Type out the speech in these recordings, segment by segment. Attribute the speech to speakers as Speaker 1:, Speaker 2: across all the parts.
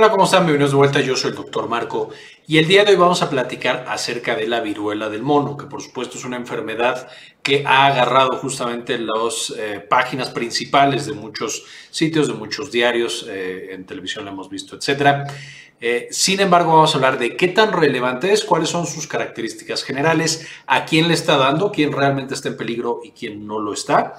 Speaker 1: Hola, ¿cómo están? Bienvenidos de vuelta. Yo soy el doctor Marco y el día de hoy vamos a platicar acerca de la viruela del mono, que por supuesto es una enfermedad que ha agarrado justamente las eh, páginas principales de muchos sitios, de muchos diarios, eh, en televisión lo hemos visto, etc. Eh, sin embargo, vamos a hablar de qué tan relevante es, cuáles son sus características generales, a quién le está dando, quién realmente está en peligro y quién no lo está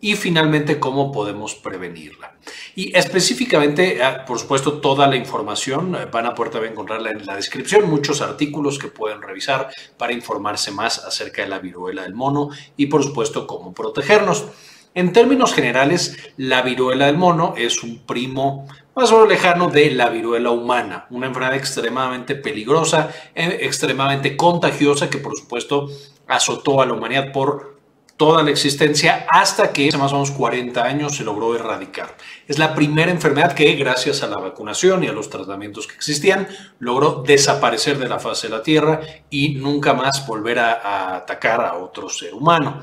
Speaker 1: y finalmente cómo podemos prevenirla. Y específicamente, ah, por supuesto, toda la información eh, van a poder también encontrarla en la descripción, muchos artículos que pueden revisar para informarse más acerca de la viruela del mono y por supuesto cómo protegernos. En términos generales, la viruela del mono es un primo más o menos lejano de la viruela humana, una enfermedad extremadamente peligrosa, eh, extremadamente contagiosa que por supuesto azotó a la humanidad por toda la existencia hasta que hace más o menos 40 años se logró erradicar. Es la primera enfermedad que, gracias a la vacunación y a los tratamientos que existían, logró desaparecer de la faz de la Tierra y nunca más volver a, atacar a otro ser humano.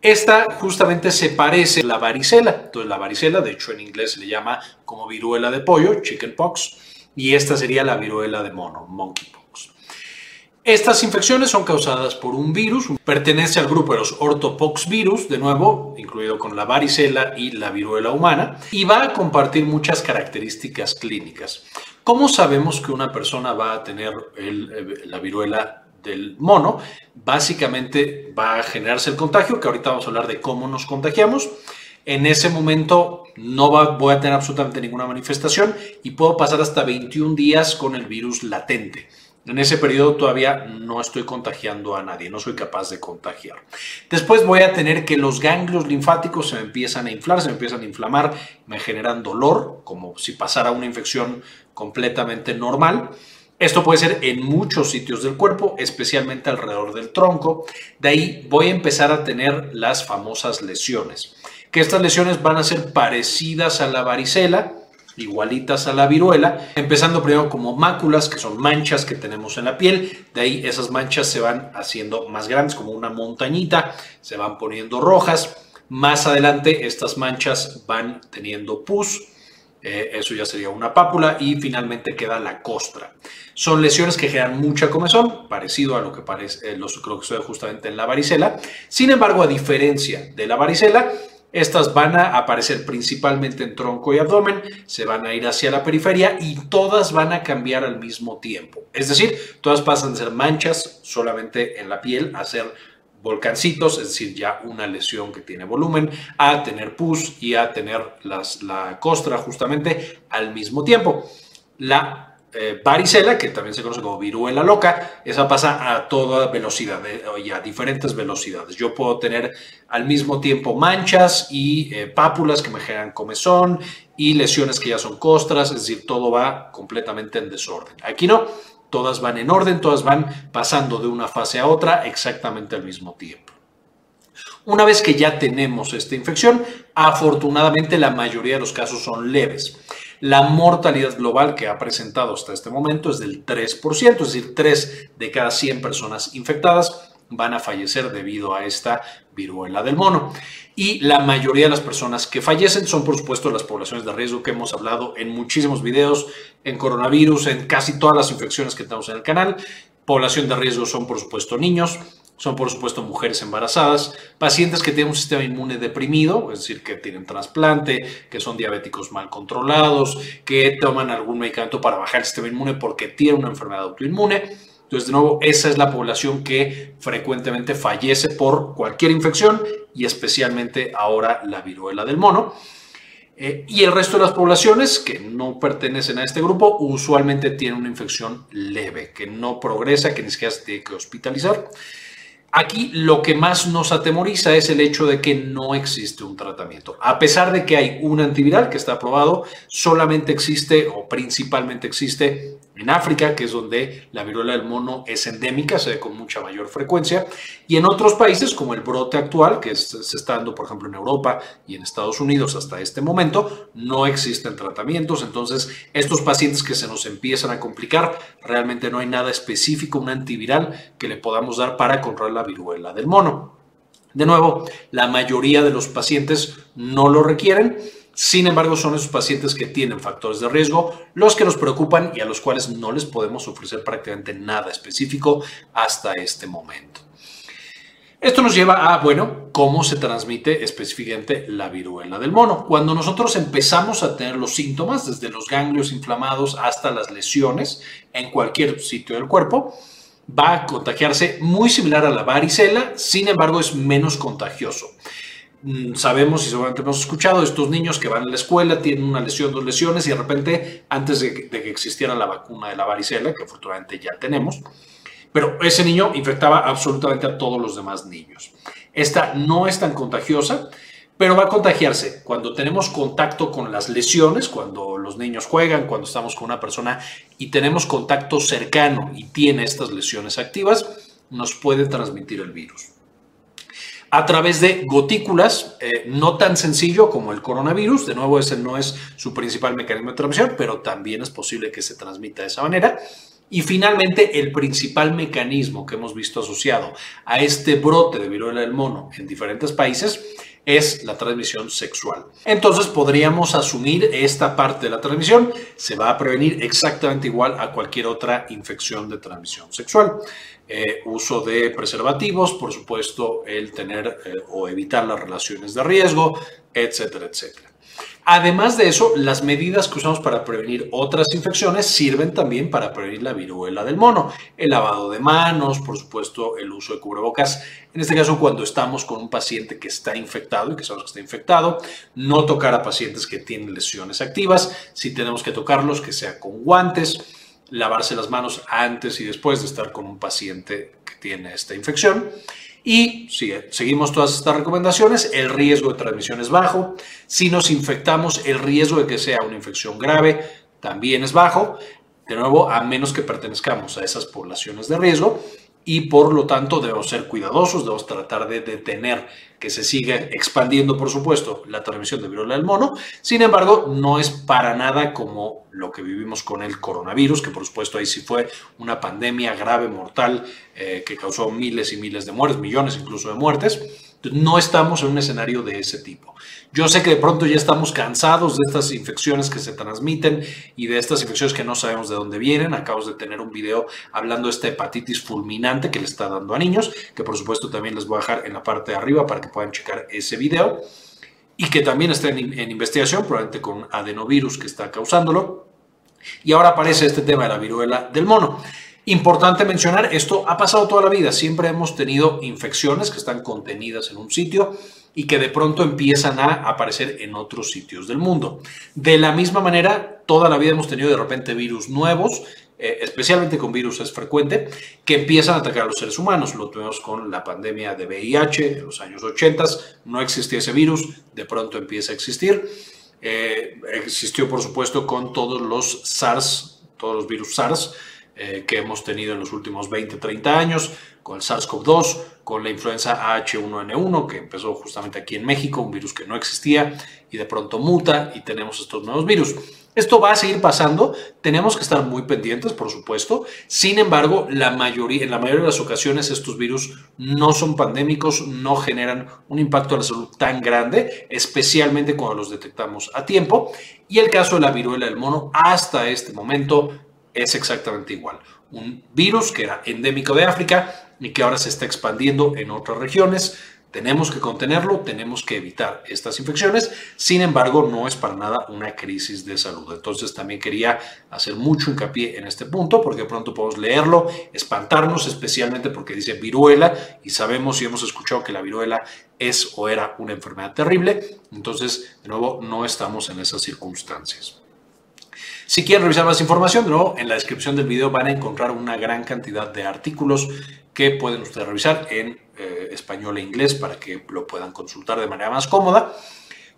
Speaker 1: Esta justamente se parece a la varicela. Entonces la varicela, de hecho en inglés se le llama como viruela de pollo, chickenpox, y esta sería la viruela de mono, monkeypox. Estas infecciones son causadas por un virus, pertenece al grupo de los ortopoxvirus, de nuevo, incluido con la varicela y la viruela humana, y va a compartir muchas características clínicas. ¿Cómo sabemos que una persona va a tener eh, la viruela del mono? Básicamente va a generarse el contagio, que ahorita vamos a hablar de cómo nos contagiamos. En ese momento no voy a tener absolutamente ninguna manifestación y puedo pasar hasta 21 días con el virus latente. En ese periodo todavía no estoy contagiando a nadie, no soy capaz de contagiar. Después voy a tener que los ganglios linfáticos se me empiezan a inflar, se me empiezan a inflamar, me generan dolor, como si pasara una infección completamente normal. Esto puede ser en muchos sitios del cuerpo, especialmente alrededor del tronco. De ahí voy a empezar a tener las famosas lesiones, que estas lesiones van a ser parecidas a la varicela, igualitas a la viruela, empezando primero como máculas, que son manchas que tenemos en la piel, de ahí esas manchas se van haciendo más grandes, como una montañita, se van poniendo rojas, más adelante estas manchas van teniendo pus, eh, eso ya sería una pápula y finalmente queda la costra. Son lesiones que generan mucha comezón, parecido a lo que parece, eh, lo que sucede justamente en la varicela. Sin embargo, a diferencia de la varicela, estas van a aparecer principalmente en tronco y abdomen, se van a ir hacia la periferia y todas van a cambiar al mismo tiempo. Es decir, todas pasan de ser manchas solamente en la piel a ser volcancitos, es decir, ya una lesión que tiene volumen, a tener pus y a tener la costra justamente al mismo tiempo. La eh, varicela, que también se conoce como viruela loca, esa pasa a toda velocidad eh, y a diferentes velocidades. Yo puedo tener al mismo tiempo manchas y eh, pápulas que me generan comezón y lesiones que ya son costras, es decir, todo va completamente en desorden. Aquí no, todas van en orden, todas van pasando de una fase a otra exactamente al mismo tiempo. Una vez que ya tenemos esta infección, afortunadamente la mayoría de los casos son leves. La mortalidad global que ha presentado hasta este momento es del 3%, es decir, 3 de cada 100 personas infectadas van a fallecer debido a esta viruela del mono. Y la mayoría de las personas que fallecen son, por supuesto, las poblaciones de riesgo que hemos hablado en muchísimos videos, en coronavirus, en casi todas las infecciones que tenemos en el canal. Población de riesgo son, por supuesto, niños, son por supuesto mujeres embarazadas, pacientes que tienen un sistema inmune deprimido, es decir, que tienen trasplante, que son diabéticos mal controlados, que toman algún medicamento para bajar el sistema inmune porque tienen una enfermedad autoinmune. Entonces, de nuevo, esa es la población que frecuentemente fallece por cualquier infección y especialmente ahora la viruela del mono. Eh, y el resto de las poblaciones que no pertenecen a este grupo usualmente tienen una infección leve, que no progresa, que ni siquiera se tiene que hospitalizar. Aquí lo que más nos atemoriza es el hecho de que no existe un tratamiento. A pesar de que hay un antiviral que está aprobado, solamente existe o principalmente existe en África, que es donde la viruela del mono es endémica, se ve con mucha mayor frecuencia, y en otros países como el brote actual, que se está dando por ejemplo en Europa y en Estados Unidos hasta este momento, no existen tratamientos, entonces estos pacientes que se nos empiezan a complicar, realmente no hay nada específico, un antiviral que le podamos dar para controlar la viruela del mono. De nuevo, la mayoría de los pacientes no lo requieren Sin embargo, son esos pacientes que tienen factores de riesgo los que nos preocupan y a los cuales no les podemos ofrecer prácticamente nada específico hasta este momento. Esto nos lleva a, bueno, cómo se transmite específicamente la viruela del mono. Cuando nosotros empezamos a tener los síntomas, desde los ganglios inflamados hasta las lesiones en cualquier sitio del cuerpo, va a contagiarse muy similar a la varicela, sin embargo es menos contagioso. Mm, sabemos y seguramente hemos escuchado estos niños que van a la escuela, tienen una lesión, dos lesiones y de repente, antes de que, existiera la vacuna de la varicela, que afortunadamente ya tenemos, pero ese niño infectaba absolutamente a todos los demás niños. Esta no es tan contagiosa, pero va a contagiarse cuando tenemos contacto con las lesiones, cuando los niños juegan, cuando estamos con una persona y tenemos contacto cercano y tiene estas lesiones activas, nos puede transmitir el virus. A través de gotículas, eh, no tan sencillo como el coronavirus, de nuevo ese no es su principal mecanismo de transmisión, pero también es posible que se transmita de esa manera. Y finalmente, el principal mecanismo que hemos visto asociado a este brote de viruela del mono en diferentes países es la transmisión sexual. Entonces podríamos asumir esta parte de la transmisión se va a prevenir exactamente igual a cualquier otra infección de transmisión sexual. Eh, uso de preservativos, por supuesto, el tener eh, o evitar las relaciones de riesgo, etcétera, etcétera. Además de eso, las medidas que usamos para prevenir otras infecciones sirven también para prevenir la viruela del mono. El lavado de manos, por supuesto, el uso de cubrebocas. En este caso, cuando estamos con un paciente que está infectado y que sabemos que está infectado, no tocar a pacientes que tienen lesiones activas. Si tenemos que tocarlos, que sea con guantes. Lavarse las manos antes y después de estar con un paciente que tiene esta infección. Y si seguimos todas estas recomendaciones, el riesgo de transmisión es bajo. Si nos infectamos, el riesgo de que sea una infección grave también es bajo. De nuevo, a menos que pertenezcamos a esas poblaciones de riesgo y por lo tanto debemos ser cuidadosos, debemos tratar de detener que se siga expandiendo, por supuesto, la transmisión de viruela del mono. Sin embargo, no es para nada como lo que vivimos con el coronavirus, que por supuesto ahí sí fue una pandemia grave, mortal, eh, que causó miles y miles de muertes, millones incluso de muertes. No estamos en un escenario de ese tipo. Yo sé que de pronto ya estamos cansados de estas infecciones que se transmiten y de estas infecciones que no sabemos de dónde vienen. Acabo de tener un video hablando de esta hepatitis fulminante que le está dando a niños, que por supuesto también les voy a dejar en la parte de arriba para que puedan checar ese video y que también está en, en investigación, probablemente con adenovirus que está causándolo. Y ahora aparece este tema de la viruela del mono. Importante mencionar, esto ha pasado toda la vida, siempre hemos tenido infecciones que están contenidas en un sitio y que de pronto empiezan a aparecer en otros sitios del mundo. De la misma manera, toda la vida hemos tenido de repente virus nuevos, eh, especialmente con virus es frecuente, que empiezan a atacar a los seres humanos. Lo tuvimos con la pandemia de VIH en los años 80, no existía ese virus, de pronto empieza a existir. Eh, existió, por supuesto, con todos los SARS, todos los virus SARS, eh, que hemos tenido en los últimos 20, 30 años, con el SARS-CoV-2, con la influenza H1N1, que empezó justamente aquí en México, un virus que no existía y de pronto muta y tenemos estos nuevos virus. Esto va a seguir pasando, tenemos que estar muy pendientes, por supuesto. Sin embargo, la mayoría, en la mayoría de las ocasiones estos virus no son pandémicos, no generan un impacto a la salud tan grande, especialmente cuando los detectamos a tiempo. Y el caso de la viruela del mono, hasta este momento, es exactamente igual. Un virus que era endémico de África y que ahora se está expandiendo en otras regiones. Tenemos que contenerlo, tenemos que evitar estas infecciones. Sin embargo, no es para nada una crisis de salud. Entonces también quería hacer mucho hincapié en este punto porque pronto podemos leerlo, espantarnos, especialmente porque dice viruela y sabemos y hemos escuchado que la viruela es o era una enfermedad terrible. Entonces, de nuevo, no estamos en esas circunstancias. Si quieren revisar más información, de en la descripción del video van a encontrar una gran cantidad de artículos que pueden ustedes revisar en eh, español e inglés para que lo puedan consultar de manera más cómoda.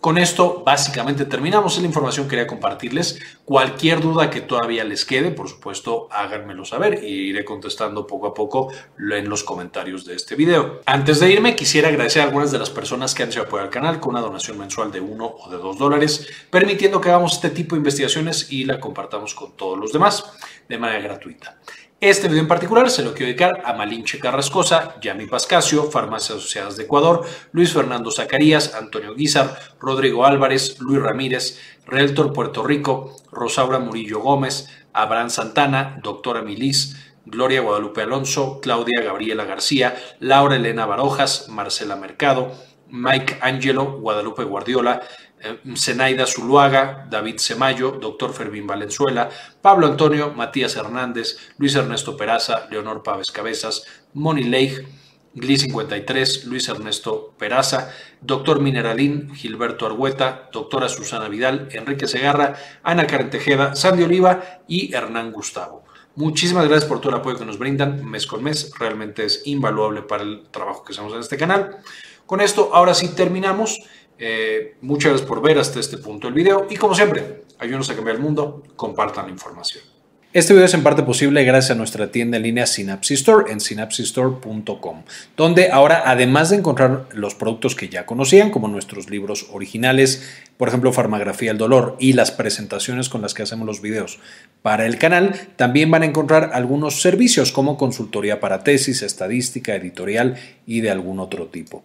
Speaker 1: Con esto básicamente terminamos la información que quería compartirles. Cualquier duda que todavía les quede, por supuesto, háganmelo saber y iré contestando poco a poco en los comentarios de este video. Antes de irme, quisiera agradecer a algunas de las personas que han sido apoyar al canal con una donación mensual de 1 o de 2 dólares, permitiendo que hagamos este tipo de investigaciones y la compartamos con todos los demás de manera gratuita. Este video en particular se lo quiero dedicar a Malinche Carrascosa, Yami Pascasio, Farmacias Asociadas de Ecuador, Luis Fernando Zacarías, Antonio Guizar, Rodrigo Álvarez, Luis Ramírez, Realtor Puerto Rico, Rosaura Murillo Gómez, Abraham Santana, Doctora Milis, Gloria Guadalupe Alonso, Claudia Gabriela García, Laura Elena Barojas, Marcela Mercado, Mike Angelo, Guadalupe Guardiola, eh, Zenaida Zuluaga, David Semayo, Doctor Fermín Valenzuela, Pablo Antonio, Matías Hernández, Luis Ernesto Peraza, Leonor Paves Cabezas, Moni Leigh, Gli 53, Luis Ernesto Peraza, Doctor Mineralín, Gilberto Argueta, Doctora Susana Vidal, Enrique Segarra, Ana Karen Tejeda, Sandy Oliva y Hernán Gustavo. Muchísimas gracias por todo el apoyo que nos brindan mes con mes. Realmente es invaluable para el trabajo que hacemos en este canal. Con esto, ahora sí terminamos. Eh, muchas gracias por ver hasta este punto el video y como siempre, ayúdenos a cambiar el mundo, compartan la información. Este video es en parte posible gracias a nuestra tienda en línea Synapsis Store en synapsistore.com, donde ahora además de encontrar los productos que ya conocían, como nuestros libros originales, por ejemplo Farmagrafía del Dolor y las presentaciones con las que hacemos los videos para el canal, también van a encontrar algunos servicios como consultoría para tesis, estadística, editorial y de algún otro tipo.